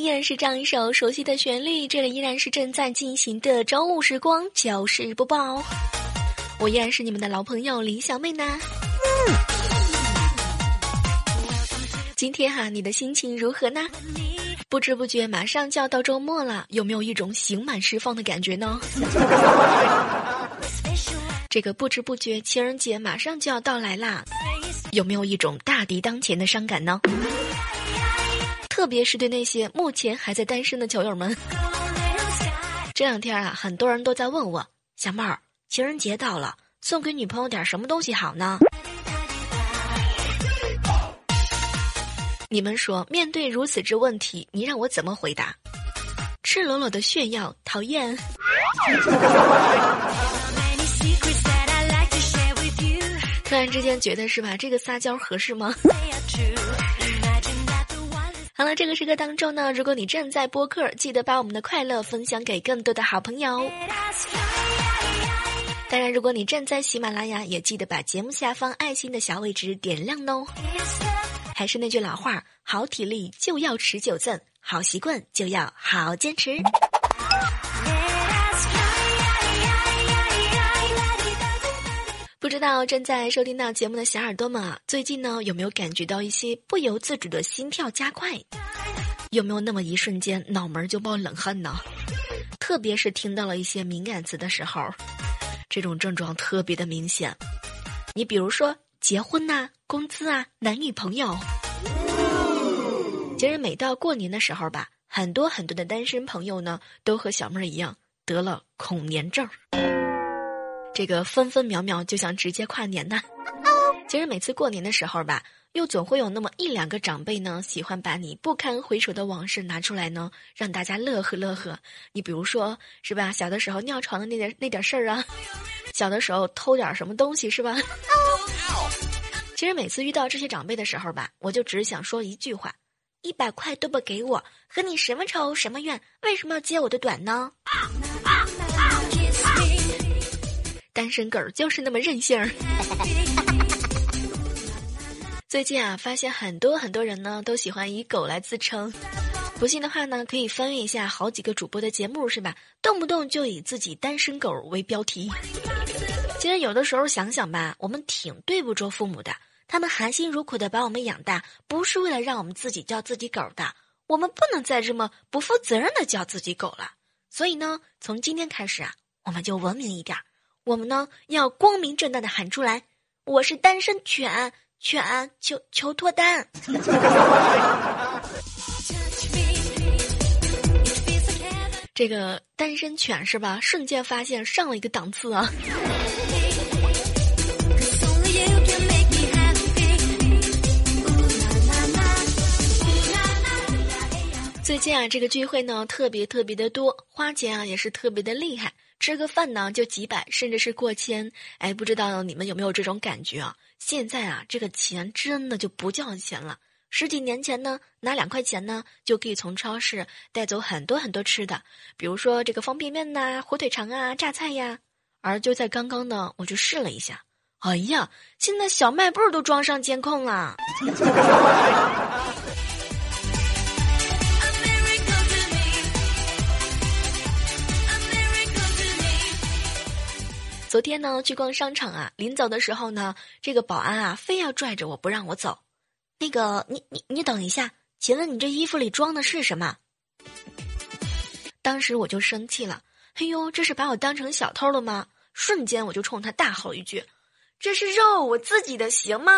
依然是这样一首熟悉的旋律，这里依然是正在进行的周五时光糗事播报，我依然是你们的老朋友李小妹呢。今天哈，你的心情如何呢？不知不觉马上就要到周末了，有没有一种刑满释放的感觉呢？这个不知不觉情人节马上就要到来啦，有没有一种大敌当前的伤感呢？特别是对那些目前还在单身的球友们，这两天啊，很多人都在问我，小妹儿，情人节到了，送给女朋友点什么东西好呢？你们说，面对如此之问题，你让我怎么回答？赤裸裸的炫耀，讨厌。突然之间觉得是吧？这个撒娇合适吗？那，这个时刻当中呢，如果你正在播客，记得把我们的快乐分享给更多的好朋友。当然，如果你正在喜马拉雅，也记得把节目下方爱心的小位置点亮哦。还是那句老话，好体力就要持久战，好习惯就要好坚持。不知道正在收听到节目的小耳朵们啊，最近呢有没有感觉到一些不由自主的心跳加快？有没有那么一瞬间脑门就冒冷汗呢？特别是听到了一些敏感词的时候，这种症状特别的明显。你比如说结婚呐、工资啊、男女朋友。其实每到过年的时候吧，很多很多的单身朋友呢，都和小妹儿一样得了恐年症。这个分分秒秒就想直接跨年呐。其实每次过年的时候吧，又总会有那么一两个长辈呢，喜欢把你不堪回首的往事拿出来呢，让大家乐呵乐呵。你比如说是吧，小的时候尿床的那点那点事儿啊，小的时候偷点什么东西是吧？其实每次遇到这些长辈的时候吧，我就只想说一句话：一百块都不给我，和你什么仇什么怨？为什么要揭我的短呢？单身狗就是那么任性儿。最近啊，发现很多很多人呢都喜欢以狗来自称。不信的话呢，可以翻阅一下好几个主播的节目，是吧？动不动就以自己单身狗为标题。其实有的时候想想吧，我们挺对不住父母的，他们含辛茹苦的把我们养大，不是为了让我们自己叫自己狗的。我们不能再这么不负责任的叫自己狗了。所以呢，从今天开始啊，我们就文明一点儿。我们呢要光明正大的喊出来：“我是单身犬，犬求求脱单。”这个单身犬是吧？瞬间发现上了一个档次啊！最近啊，这个聚会呢特别特别的多，花钱啊也是特别的厉害，吃个饭呢就几百，甚至是过千。哎，不知道你们有没有这种感觉啊？现在啊，这个钱真的就不叫钱了。十几年前呢，拿两块钱呢就可以从超市带走很多很多吃的，比如说这个方便面呐、火腿肠啊、榨菜呀。而就在刚刚呢，我就试了一下，哎呀，现在小卖部都装上监控了。昨天呢，去逛商场啊，临走的时候呢，这个保安啊，非要拽着我不让我走。那个，你你你等一下，请问你这衣服里装的是什么？当时我就生气了，哎呦，这是把我当成小偷了吗？瞬间我就冲他大吼一句：“这是肉，我自己的，行吗？”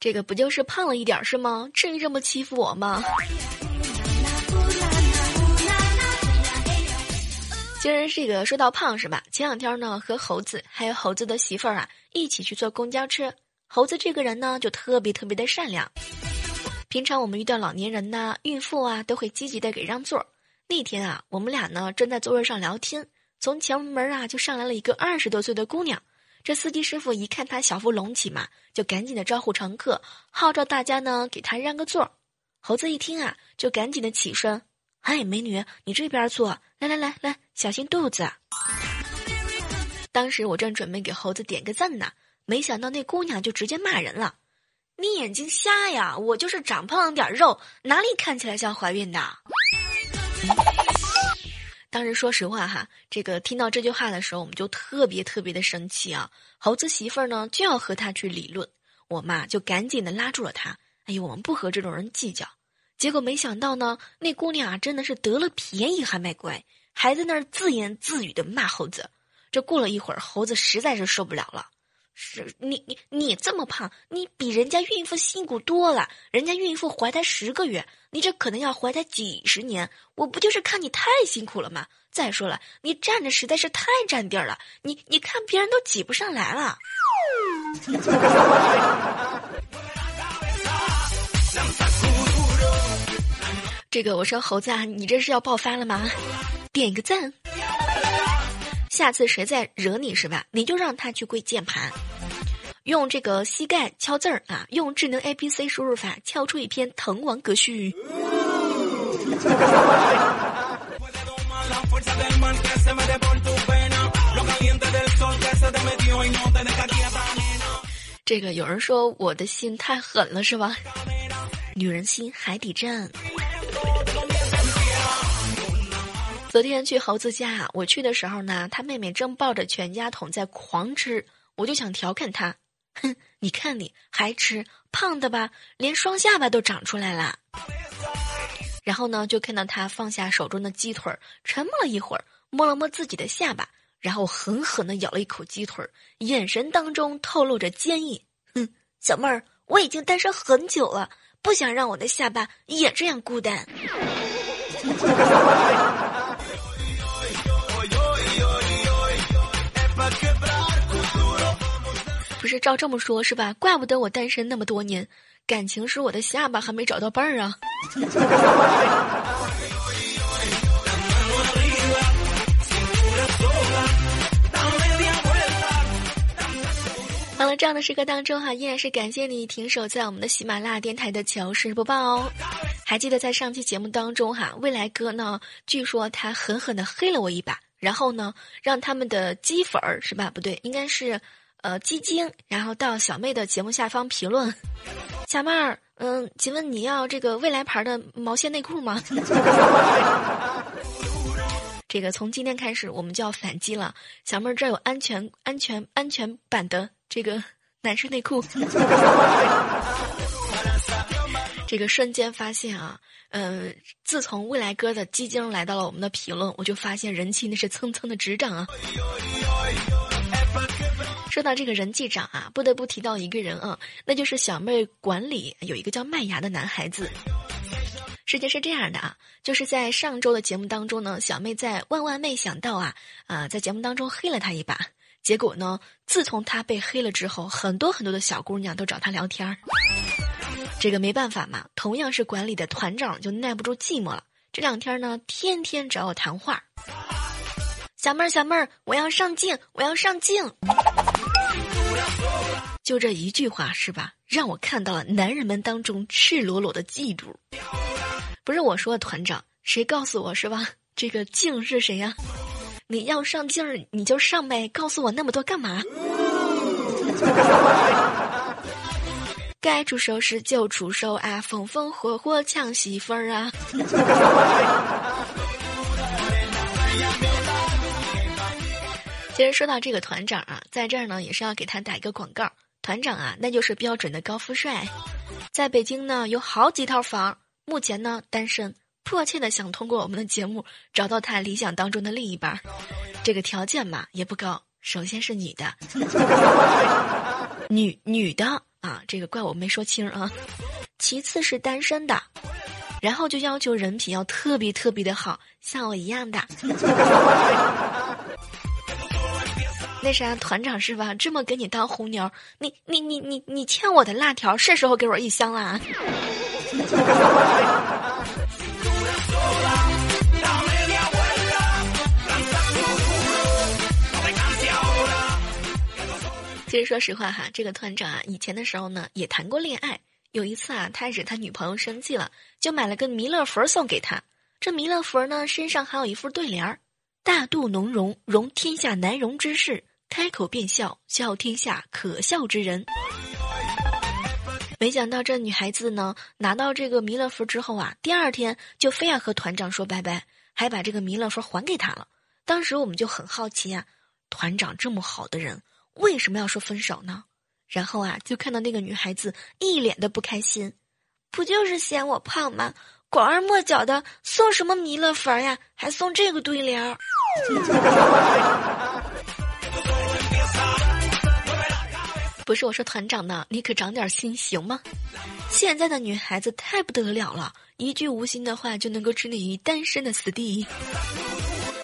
这个不就是胖了一点是吗？至于这么欺负我吗？其实这个说到胖是吧？前两天呢和猴子还有猴子的媳妇儿啊一起去坐公交车，猴子这个人呢，就特别特别的善良。平常我们遇到老年人呐、孕妇啊，都会积极的给让座。那天啊，我们俩呢正在座位上聊天，从前门啊就上来了一个二十多岁的姑娘。这司机师傅一看她小腹隆起嘛，就赶紧的招呼乘客，号召大家呢给她让个座。猴子一听啊，就赶紧的起身：“嗨，美女，你这边坐，来来来来，小心肚子。”当时我正准备给猴子点个赞呢，没想到那姑娘就直接骂人了。你眼睛瞎呀！我就是长胖了点肉，哪里看起来像怀孕的？当时说实话哈，这个听到这句话的时候，我们就特别特别的生气啊！猴子媳妇儿呢就要和他去理论，我妈就赶紧的拉住了他。哎呦，我们不和这种人计较。结果没想到呢，那姑娘啊真的是得了便宜还卖乖，还在那儿自言自语的骂猴子。这过了一会儿，猴子实在是受不了了。是你你你这么胖，你比人家孕妇辛苦多了。人家孕妇怀胎十个月，你这可能要怀胎几十年。我不就是看你太辛苦了吗？再说了，你站着实在是太占地儿了。你你看别人都挤不上来了。这个我说猴子啊，你这是要爆发了吗？点个赞。下次谁再惹你是吧？你就让他去跪键盘，用这个膝盖敲字儿啊，用智能 A P C 输入法敲出一篇滕王阁序。这个有人说我的心太狠了是吧？女人心海底针。昨天去猴子家，我去的时候呢，他妹妹正抱着全家桶在狂吃，我就想调侃他，哼，你看你还吃，胖的吧，连双下巴都长出来了。然后呢，就看到他放下手中的鸡腿，沉默了一会儿，摸了摸自己的下巴，然后狠狠地咬了一口鸡腿，眼神当中透露着坚毅。哼，小妹儿，我已经单身很久了，不想让我的下巴也这样孤单。是照这么说，是吧？怪不得我单身那么多年，感情是我的下巴还没找到伴儿啊。好了，这样的时刻当中哈，依然是感谢你停守在我们的喜马拉雅电台的糗事播报哦。还记得在上期节目当中哈，未来哥呢，据说他狠狠的黑了我一把，然后呢，让他们的鸡粉儿是吧？不对，应该是。呃，鸡精，然后到小妹的节目下方评论，小妹儿，嗯，请问你要这个未来牌的毛线内裤吗？这个从今天开始我们就要反击了，小妹儿这有安全、安全、安全版的这个男士内裤。这个瞬间发现啊，嗯，自从未来哥的鸡精来到了我们的评论，我就发现人气那是蹭蹭的直涨啊。说到这个人际长啊，不得不提到一个人啊，那就是小妹管理有一个叫麦芽的男孩子。事情是这样的啊，就是在上周的节目当中呢，小妹在万万没想到啊啊，在节目当中黑了他一把。结果呢，自从他被黑了之后，很多很多的小姑娘都找他聊天儿。这个没办法嘛，同样是管理的团长就耐不住寂寞了，这两天呢，天天找我谈话。小妹儿，小妹儿，我要上镜，我要上镜。就这一句话是吧？让我看到了男人们当中赤裸裸的嫉妒。不是我说，团长，谁告诉我是吧？这个镜是谁呀？你要上镜你就上呗，告诉我那么多干嘛？该出手时就出手啊，风风火火抢媳妇儿啊！其实说到这个团长啊，在这儿呢也是要给他打一个广告。团长啊，那就是标准的高富帅，在北京呢有好几套房，目前呢单身，迫切的想通过我们的节目找到他理想当中的另一半。这个条件嘛也不高，首先是女的，女女的啊，这个怪我没说清啊。其次是单身的，然后就要求人品要特别特别的好，像我一样的。那啥，团长是吧？这么给你当红牛，你你你你你欠我的辣条，是时候给我一箱啦。其实说实话哈，这个团长啊，以前的时候呢也谈过恋爱。有一次啊，他惹他女朋友生气了，就买了个弥勒佛送给他。这弥勒佛呢，身上还有一副对联儿：“大肚浓容，容天下难容之事；开口便笑，笑天下可笑之人。”没想到这女孩子呢，拿到这个弥勒佛之后啊，第二天就非要和团长说拜拜，还把这个弥勒佛还给他了。当时我们就很好奇啊，团长这么好的人。为什么要说分手呢？然后啊，就看到那个女孩子一脸的不开心，不就是嫌我胖吗？拐弯抹角的送什么弥勒佛呀，还送这个对联儿。不是我说团长呢，你可长点心行吗？现在的女孩子太不得了了，一句无心的话就能够置你于单身的死地。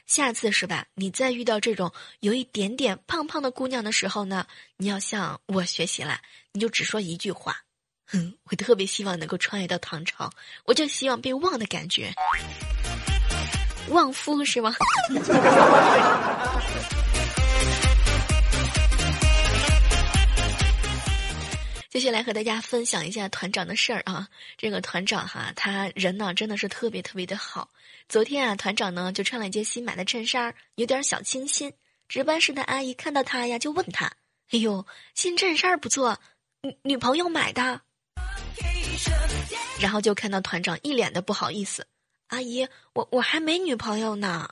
下次是吧？你再遇到这种有一点点胖胖的姑娘的时候呢，你要向我学习了，你就只说一句话：“哼，我特别希望能够穿越到唐朝，我就希望被忘的感觉，旺夫是吗？” 接下来和大家分享一下团长的事儿啊，这个团长哈，他人呢真的是特别特别的好。昨天啊，团长呢就穿了一件新买的衬衫，有点小清新。值班室的阿姨看到他呀，就问他：“哎呦，新衬衫不错，女女朋友买的？”然后就看到团长一脸的不好意思：“阿姨，我我还没女朋友呢。”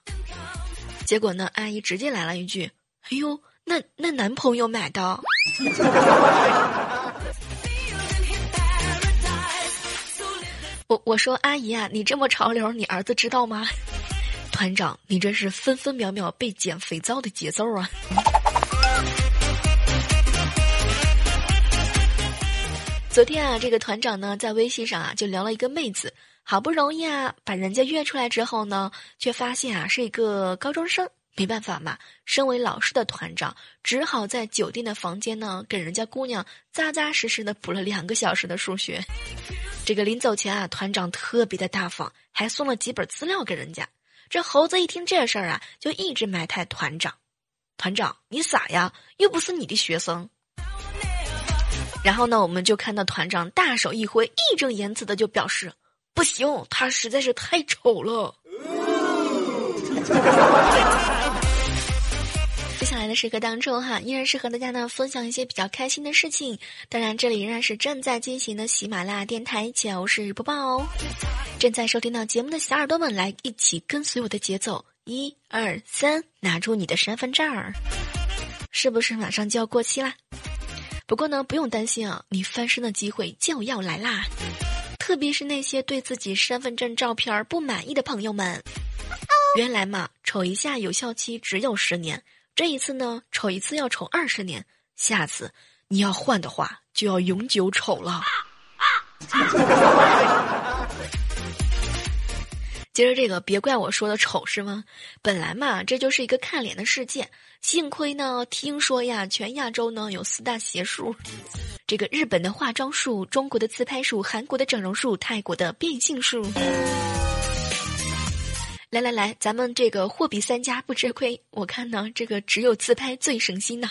结果呢，阿姨直接来了一句：“哎呦，那那男朋友买的。” 我我说阿姨啊，你这么潮流，你儿子知道吗？团长，你这是分分秒秒被捡肥皂的节奏啊！昨天啊，这个团长呢，在微信上啊，就聊了一个妹子，好不容易啊，把人家约出来之后呢，却发现啊，是一个高中生。没办法嘛，身为老师的团长，只好在酒店的房间呢，给人家姑娘扎扎实实的补了两个小时的数学。这个临走前啊，团长特别的大方，还送了几本资料给人家。这猴子一听这事儿啊，就一直埋汰团长：“团长，你傻呀？又不是你的学生。”然后呢，我们就看到团长大手一挥，义正言辞的就表示：“不行，他实在是太丑了。”来的时刻当中，哈，依然是和大家呢分享一些比较开心的事情。当然，这里仍然是正在进行的喜马拉雅电台糗事播报哦。正在收听到节目的小耳朵们，来一起跟随我的节奏，一二三，拿出你的身份证儿，是不是马上就要过期啦？不过呢，不用担心啊，你翻身的机会就要来啦。特别是那些对自己身份证照片不满意的朋友们。原来嘛，瞅一下有效期只有十年。这一次呢，丑一次要丑二十年。下次你要换的话，就要永久丑了。接着这个，别怪我说的丑是吗？本来嘛，这就是一个看脸的世界。幸亏呢，听说呀，全亚洲呢有四大邪术：这个日本的化妆术、中国的自拍术、韩国的整容术、泰国的变性术。来来来，咱们这个货比三家不吃亏。我看呢，这个只有自拍最省心呢。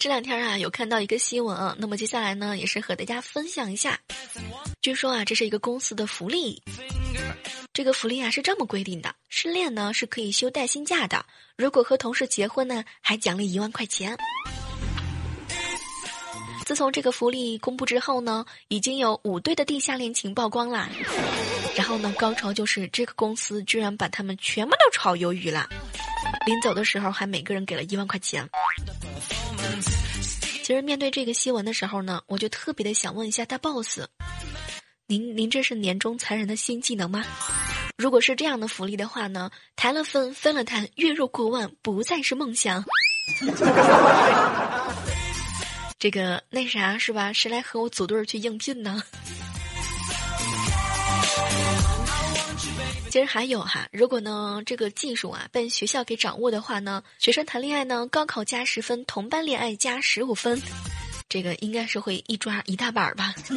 这两天啊，有看到一个新闻，那么接下来呢，也是和大家分享一下。据说啊，这是一个公司的福利。这个福利啊是这么规定的：失恋呢是可以休带薪假的，如果和同事结婚呢，还奖励一万块钱。自从这个福利公布之后呢，已经有五对的地下恋情曝光啦。然后呢，高潮就是这个公司居然把他们全部都炒鱿鱼了。临走的时候还每个人给了一万块钱。其实面对这个新闻的时候呢，我就特别的想问一下大 boss，您您这是年终残忍的新技能吗？如果是这样的福利的话呢，谈了分分了谈，月入过万不再是梦想。这个那啥是吧？谁来和我组队去应聘呢？其实还有哈，如果呢这个技术啊被学校给掌握的话呢，学生谈恋爱呢，高考加十分，同班恋爱加十五分，这个应该是会一抓一大把吧。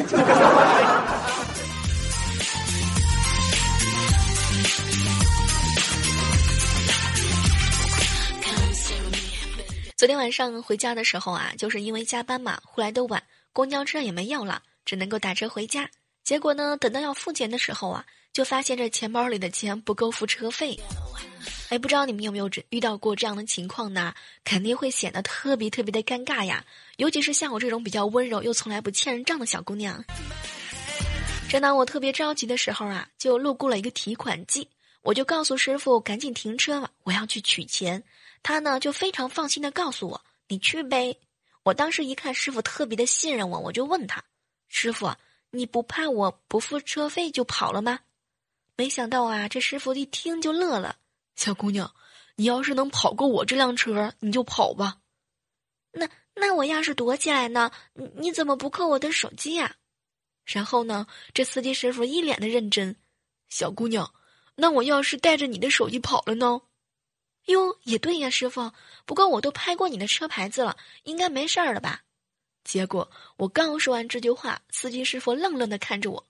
昨天晚上回家的时候啊，就是因为加班嘛，回来的晚，公交车也没有了，只能够打车回家。结果呢，等到要付钱的时候啊，就发现这钱包里的钱不够付车费。哎，不知道你们有没有遇到过这样的情况呢？肯定会显得特别特别的尴尬呀，尤其是像我这种比较温柔又从来不欠人账的小姑娘。正当我特别着急的时候啊，就路过了一个提款机，我就告诉师傅赶紧停车吧，我要去取钱。他呢就非常放心的告诉我：“你去呗。”我当时一看师傅特别的信任我，我就问他：“师傅，你不怕我不付车费就跑了吗？”没想到啊，这师傅一听就乐了：“小姑娘，你要是能跑过我这辆车，你就跑吧。那那我要是躲起来呢？你你怎么不扣我的手机呀？”然后呢，这司机师傅一脸的认真：“小姑娘，那我要是带着你的手机跑了呢？”哟，也对呀，师傅。不过我都拍过你的车牌子了，应该没事儿了吧？结果我刚说完这句话，司机师傅愣愣的看着我：“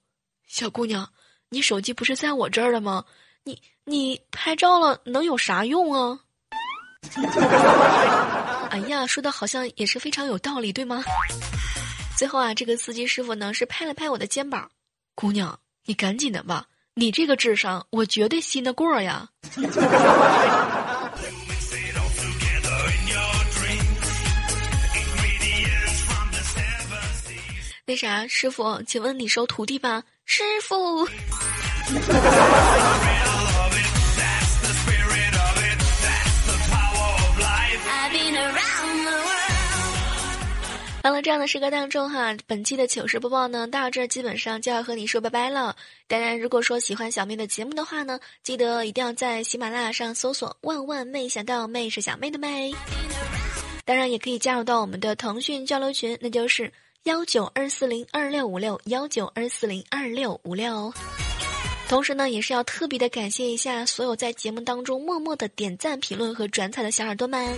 小姑娘，你手机不是在我这儿了吗？你你拍照了能有啥用啊？” 哎呀，说的好像也是非常有道理，对吗？最后啊，这个司机师傅呢是拍了拍我的肩膀：“姑娘，你赶紧的吧，你这个智商我绝对信得过呀。”那啥，师傅，请问你收徒弟吧？师傅。好了这样的时刻当中哈，本期的糗事播报呢，到这基本上就要和你说拜拜了。当然，如果说喜欢小妹的节目的话呢，记得一定要在喜马拉雅上搜索“万万没想到”，妹是小妹的妹。当然，也可以加入到我们的腾讯交流群，那就是幺九二四零二六五六幺九二四零二六五六。同时呢，也是要特别的感谢一下所有在节目当中默默的点赞、评论和转采的小耳朵们。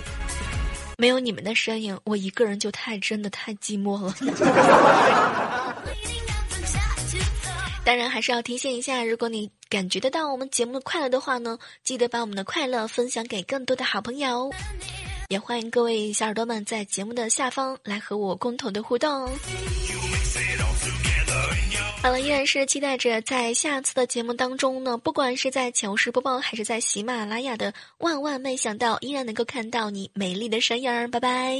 没有你们的身影，我一个人就太真的太寂寞了。当然，还是要提醒一下，如果你感觉得到我们节目的快乐的话呢，记得把我们的快乐分享给更多的好朋友。也欢迎各位小耳朵们在节目的下方来和我共同的互动。好了，依然是期待着在下次的节目当中呢，不管是在糗事播报还是在喜马拉雅的，万万没想到，依然能够看到你美丽的身影儿。拜拜。